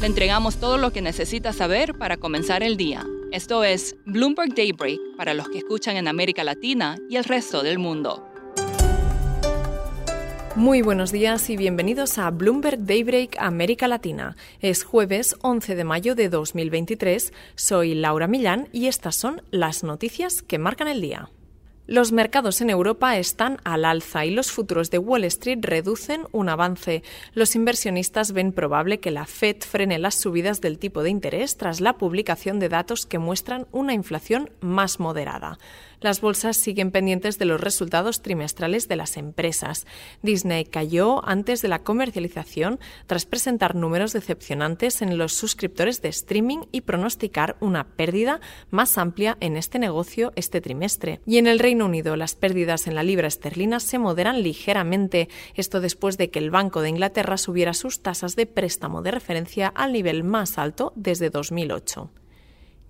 Le entregamos todo lo que necesita saber para comenzar el día. Esto es Bloomberg Daybreak para los que escuchan en América Latina y el resto del mundo. Muy buenos días y bienvenidos a Bloomberg Daybreak América Latina. Es jueves 11 de mayo de 2023. Soy Laura Millán y estas son las noticias que marcan el día. Los mercados en Europa están al alza y los futuros de Wall Street reducen un avance. Los inversionistas ven probable que la Fed frene las subidas del tipo de interés tras la publicación de datos que muestran una inflación más moderada las bolsas siguen pendientes de los resultados trimestrales de las empresas. Disney cayó antes de la comercialización tras presentar números decepcionantes en los suscriptores de streaming y pronosticar una pérdida más amplia en este negocio este trimestre. Y en el Reino Unido, las pérdidas en la libra esterlina se moderan ligeramente, esto después de que el Banco de Inglaterra subiera sus tasas de préstamo de referencia al nivel más alto desde 2008.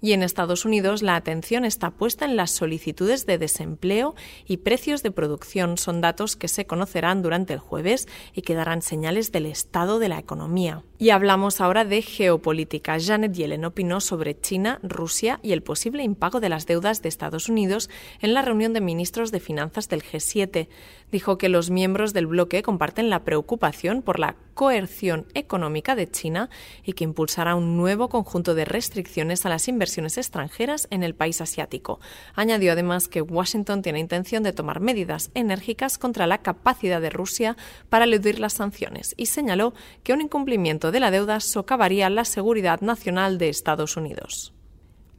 Y en Estados Unidos la atención está puesta en las solicitudes de desempleo y precios de producción. Son datos que se conocerán durante el jueves y que darán señales del estado de la economía. Y hablamos ahora de geopolítica. Janet Yellen opinó sobre China, Rusia y el posible impago de las deudas de Estados Unidos en la reunión de ministros de finanzas del G7. Dijo que los miembros del bloque comparten la preocupación por la coerción económica de China y que impulsará un nuevo conjunto de restricciones a las inversiones extranjeras en el país asiático. Añadió además que Washington tiene intención de tomar medidas enérgicas contra la capacidad de Rusia para eludir las sanciones y señaló que un incumplimiento de la deuda socavaría la seguridad nacional de Estados Unidos.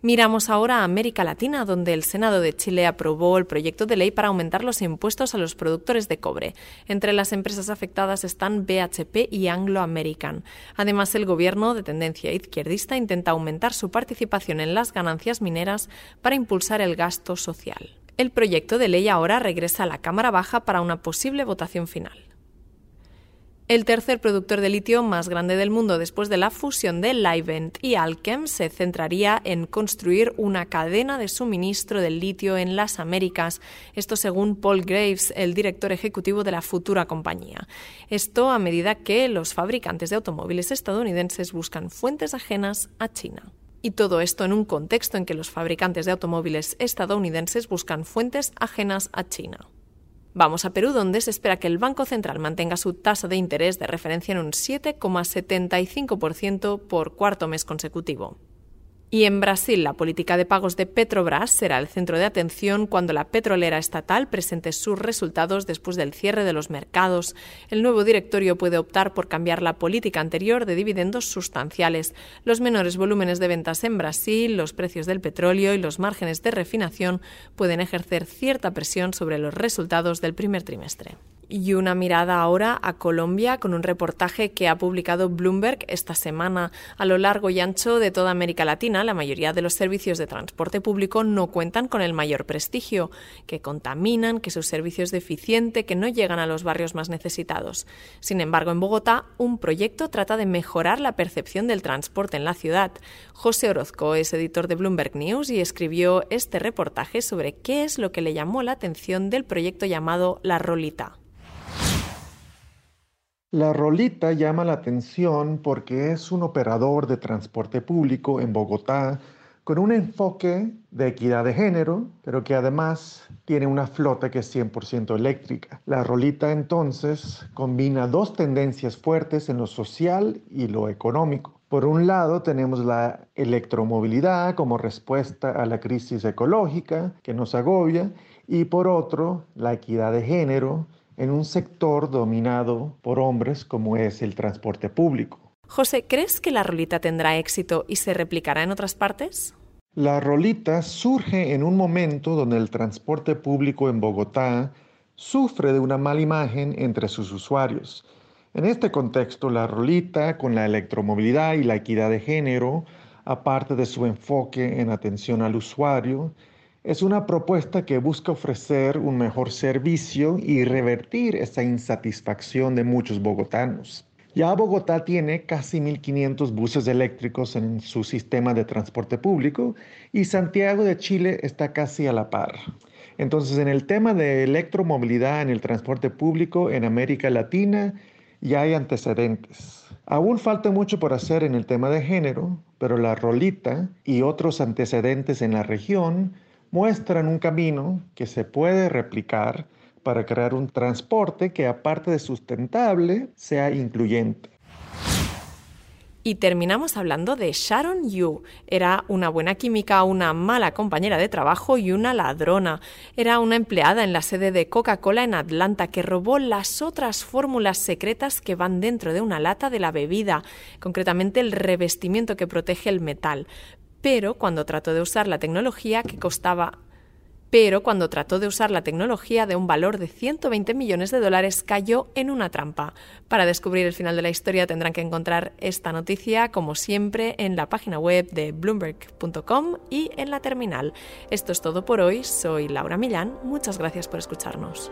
Miramos ahora a América Latina, donde el Senado de Chile aprobó el proyecto de ley para aumentar los impuestos a los productores de cobre. Entre las empresas afectadas están BHP y Anglo American. Además, el gobierno de tendencia izquierdista intenta aumentar su participación en las ganancias mineras para impulsar el gasto social. El proyecto de ley ahora regresa a la Cámara Baja para una posible votación final. El tercer productor de litio más grande del mundo después de la fusión de Livent y Alchem se centraría en construir una cadena de suministro del litio en las Américas, esto según Paul Graves, el director ejecutivo de la futura compañía. Esto a medida que los fabricantes de automóviles estadounidenses buscan fuentes ajenas a China. Y todo esto en un contexto en que los fabricantes de automóviles estadounidenses buscan fuentes ajenas a China. Vamos a Perú, donde se espera que el Banco Central mantenga su tasa de interés de referencia en un 7,75% por cuarto mes consecutivo. Y en Brasil, la política de pagos de Petrobras será el centro de atención cuando la petrolera estatal presente sus resultados después del cierre de los mercados. El nuevo directorio puede optar por cambiar la política anterior de dividendos sustanciales. Los menores volúmenes de ventas en Brasil, los precios del petróleo y los márgenes de refinación pueden ejercer cierta presión sobre los resultados del primer trimestre. Y una mirada ahora a Colombia con un reportaje que ha publicado Bloomberg esta semana. A lo largo y ancho de toda América Latina, la mayoría de los servicios de transporte público no cuentan con el mayor prestigio, que contaminan, que su servicio es deficiente, que no llegan a los barrios más necesitados. Sin embargo, en Bogotá, un proyecto trata de mejorar la percepción del transporte en la ciudad. José Orozco es editor de Bloomberg News y escribió este reportaje sobre qué es lo que le llamó la atención del proyecto llamado La Rolita. La Rolita llama la atención porque es un operador de transporte público en Bogotá con un enfoque de equidad de género, pero que además tiene una flota que es 100% eléctrica. La Rolita entonces combina dos tendencias fuertes en lo social y lo económico. Por un lado tenemos la electromovilidad como respuesta a la crisis ecológica que nos agobia y por otro la equidad de género en un sector dominado por hombres como es el transporte público. José, ¿crees que la rolita tendrá éxito y se replicará en otras partes? La rolita surge en un momento donde el transporte público en Bogotá sufre de una mala imagen entre sus usuarios. En este contexto, la rolita con la electromovilidad y la equidad de género, aparte de su enfoque en atención al usuario, es una propuesta que busca ofrecer un mejor servicio y revertir esa insatisfacción de muchos bogotanos. Ya Bogotá tiene casi 1.500 buses eléctricos en su sistema de transporte público y Santiago de Chile está casi a la par. Entonces, en el tema de electromovilidad en el transporte público en América Latina, ya hay antecedentes. Aún falta mucho por hacer en el tema de género, pero la rolita y otros antecedentes en la región muestran un camino que se puede replicar para crear un transporte que aparte de sustentable sea incluyente. Y terminamos hablando de Sharon Yu. Era una buena química, una mala compañera de trabajo y una ladrona. Era una empleada en la sede de Coca-Cola en Atlanta que robó las otras fórmulas secretas que van dentro de una lata de la bebida, concretamente el revestimiento que protege el metal. Pero cuando trató de usar la tecnología que costaba pero cuando trató de usar la tecnología de un valor de 120 millones de dólares cayó en una trampa. Para descubrir el final de la historia tendrán que encontrar esta noticia, como siempre, en la página web de bloomberg.com y en la terminal. Esto es todo por hoy. Soy Laura Millán. Muchas gracias por escucharnos.